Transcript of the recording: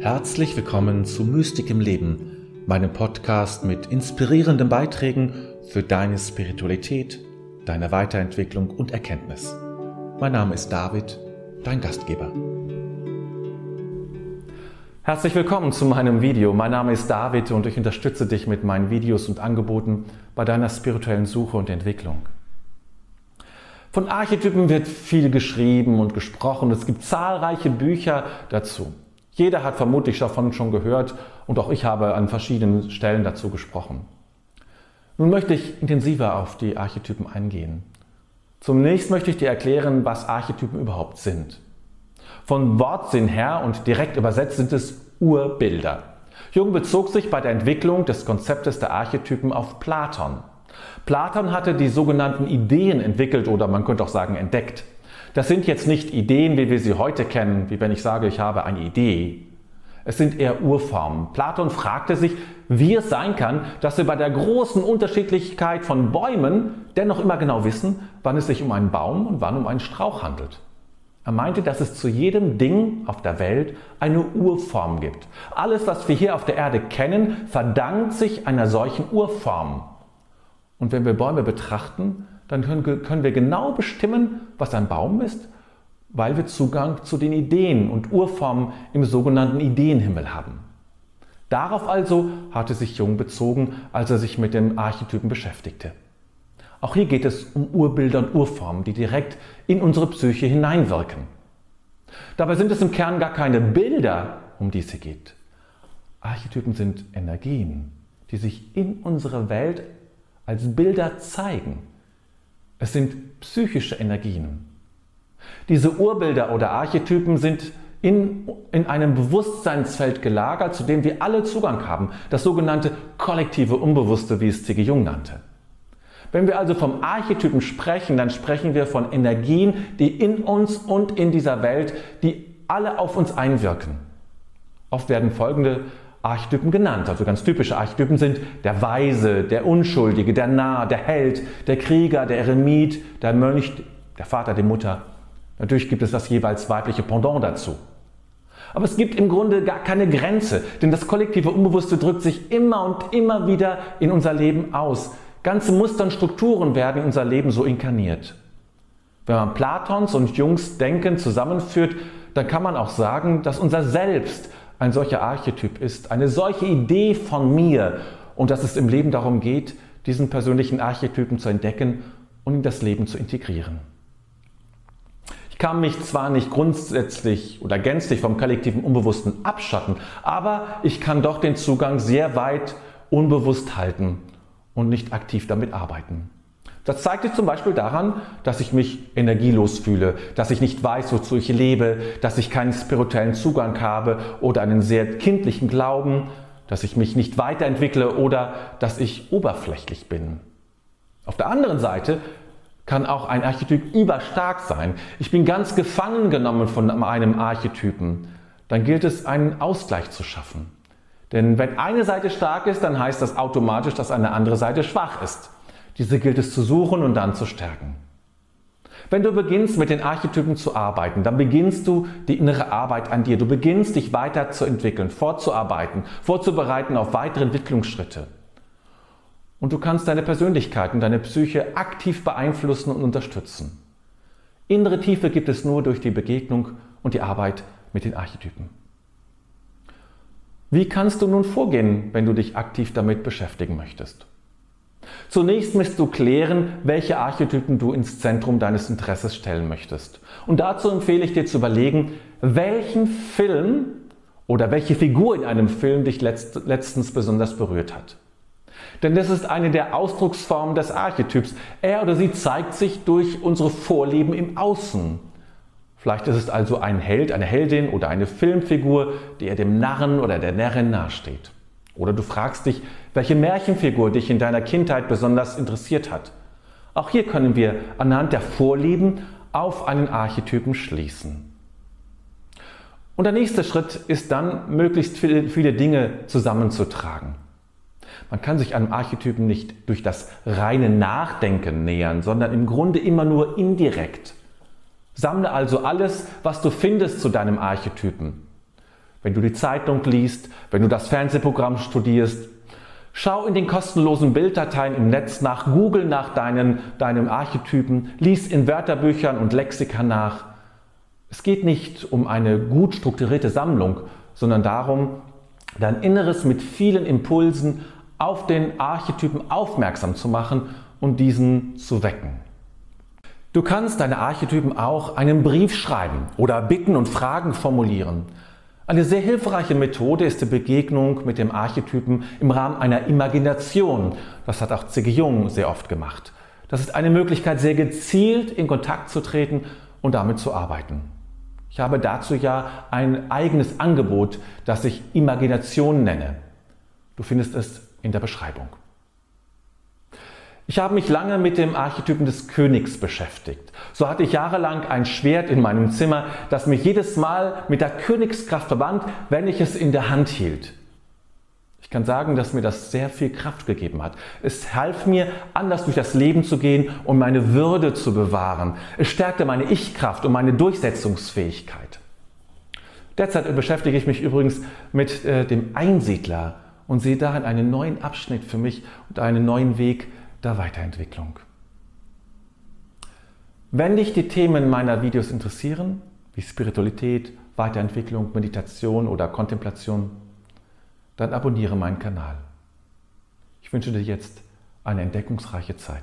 Herzlich willkommen zu Mystik im Leben, meinem Podcast mit inspirierenden Beiträgen für deine Spiritualität, deine Weiterentwicklung und Erkenntnis. Mein Name ist David, dein Gastgeber. Herzlich willkommen zu meinem Video. Mein Name ist David und ich unterstütze dich mit meinen Videos und Angeboten bei deiner spirituellen Suche und Entwicklung. Von Archetypen wird viel geschrieben und gesprochen. Es gibt zahlreiche Bücher dazu. Jeder hat vermutlich davon schon gehört und auch ich habe an verschiedenen Stellen dazu gesprochen. Nun möchte ich intensiver auf die Archetypen eingehen. Zunächst möchte ich dir erklären, was Archetypen überhaupt sind. Von Wortsinn her und direkt übersetzt sind es Urbilder. Jung bezog sich bei der Entwicklung des Konzeptes der Archetypen auf Platon. Platon hatte die sogenannten Ideen entwickelt oder man könnte auch sagen entdeckt. Das sind jetzt nicht Ideen, wie wir sie heute kennen, wie wenn ich sage, ich habe eine Idee. Es sind eher Urformen. Platon fragte sich, wie es sein kann, dass wir bei der großen Unterschiedlichkeit von Bäumen dennoch immer genau wissen, wann es sich um einen Baum und wann um einen Strauch handelt. Er meinte, dass es zu jedem Ding auf der Welt eine Urform gibt. Alles, was wir hier auf der Erde kennen, verdankt sich einer solchen Urform. Und wenn wir Bäume betrachten, dann können wir genau bestimmen, was ein Baum ist, weil wir Zugang zu den Ideen und Urformen im sogenannten Ideenhimmel haben. Darauf also hatte sich Jung bezogen, als er sich mit den Archetypen beschäftigte. Auch hier geht es um Urbilder und Urformen, die direkt in unsere Psyche hineinwirken. Dabei sind es im Kern gar keine Bilder, um die es hier geht. Archetypen sind Energien, die sich in unserer Welt als Bilder zeigen. Es sind psychische Energien. Diese Urbilder oder Archetypen sind in, in einem Bewusstseinsfeld gelagert, zu dem wir alle Zugang haben, das sogenannte kollektive Unbewusste, wie es C.G. Jung nannte. Wenn wir also vom Archetypen sprechen, dann sprechen wir von Energien, die in uns und in dieser Welt, die alle auf uns einwirken. Oft werden folgende Archetypen genannt. Also ganz typische Archetypen sind der Weise, der Unschuldige, der Narr, der Held, der Krieger, der Eremit, der Mönch, der Vater, die Mutter. Natürlich gibt es das jeweils weibliche Pendant dazu. Aber es gibt im Grunde gar keine Grenze, denn das kollektive Unbewusste drückt sich immer und immer wieder in unser Leben aus. Ganze Muster und Strukturen werden in unser Leben so inkarniert. Wenn man Platons und Jungs Denken zusammenführt, dann kann man auch sagen, dass unser Selbst ein solcher Archetyp ist, eine solche Idee von mir und dass es im Leben darum geht, diesen persönlichen Archetypen zu entdecken und in das Leben zu integrieren. Ich kann mich zwar nicht grundsätzlich oder gänzlich vom kollektiven Unbewussten abschatten, aber ich kann doch den Zugang sehr weit unbewusst halten und nicht aktiv damit arbeiten. Das zeigt sich zum Beispiel daran, dass ich mich energielos fühle, dass ich nicht weiß, wozu ich lebe, dass ich keinen spirituellen Zugang habe oder einen sehr kindlichen Glauben, dass ich mich nicht weiterentwickle oder dass ich oberflächlich bin. Auf der anderen Seite kann auch ein Archetyp überstark sein. Ich bin ganz gefangen genommen von einem Archetypen. Dann gilt es, einen Ausgleich zu schaffen. Denn wenn eine Seite stark ist, dann heißt das automatisch, dass eine andere Seite schwach ist. Diese gilt es zu suchen und dann zu stärken. Wenn du beginnst mit den Archetypen zu arbeiten, dann beginnst du die innere Arbeit an dir. Du beginnst dich weiterzuentwickeln, vorzuarbeiten, vorzubereiten auf weitere Entwicklungsschritte. Und du kannst deine Persönlichkeit und deine Psyche aktiv beeinflussen und unterstützen. Innere Tiefe gibt es nur durch die Begegnung und die Arbeit mit den Archetypen. Wie kannst du nun vorgehen, wenn du dich aktiv damit beschäftigen möchtest? Zunächst musst du klären, welche Archetypen du ins Zentrum deines Interesses stellen möchtest. Und dazu empfehle ich dir zu überlegen, welchen Film oder welche Figur in einem Film dich letzt, letztens besonders berührt hat. Denn das ist eine der Ausdrucksformen des Archetyps. Er oder sie zeigt sich durch unsere Vorlieben im Außen. Vielleicht ist es also ein Held, eine Heldin oder eine Filmfigur, die er dem Narren oder der Närrin nahesteht. Oder du fragst dich, welche Märchenfigur dich in deiner Kindheit besonders interessiert hat. Auch hier können wir anhand der Vorlieben auf einen Archetypen schließen. Und der nächste Schritt ist dann, möglichst viele, Dinge zusammenzutragen. Man kann sich einem Archetypen nicht durch das reine Nachdenken nähern, sondern im Grunde immer nur indirekt. Sammle also alles, was du findest zu deinem Archetypen. Wenn du die Zeitung liest, wenn du das Fernsehprogramm studierst. Schau in den kostenlosen Bilddateien im Netz nach, google nach deinen, deinem Archetypen, lies in Wörterbüchern und Lexika nach. Es geht nicht um eine gut strukturierte Sammlung, sondern darum, dein Inneres mit vielen Impulsen auf den Archetypen aufmerksam zu machen und diesen zu wecken. Du kannst deine Archetypen auch einen Brief schreiben oder Bitten und Fragen formulieren. Eine sehr hilfreiche Methode ist die Begegnung mit dem Archetypen im Rahmen einer Imagination. Das hat auch C.G. Jung sehr oft gemacht. Das ist eine Möglichkeit, sehr gezielt in Kontakt zu treten und damit zu arbeiten. Ich habe dazu ja ein eigenes Angebot, das ich Imagination nenne. Du findest es in der Beschreibung. Ich habe mich lange mit dem Archetypen des Königs beschäftigt. So hatte ich jahrelang ein Schwert in meinem Zimmer, das mich jedes Mal mit der Königskraft verband, wenn ich es in der Hand hielt. Ich kann sagen, dass mir das sehr viel Kraft gegeben hat. Es half mir, anders durch das Leben zu gehen und meine Würde zu bewahren. Es stärkte meine Ich-Kraft und meine Durchsetzungsfähigkeit. Derzeit beschäftige ich mich übrigens mit äh, dem Einsiedler und sehe darin einen neuen Abschnitt für mich und einen neuen Weg der Weiterentwicklung. Wenn dich die Themen meiner Videos interessieren, wie Spiritualität, Weiterentwicklung, Meditation oder Kontemplation, dann abonniere meinen Kanal. Ich wünsche dir jetzt eine entdeckungsreiche Zeit.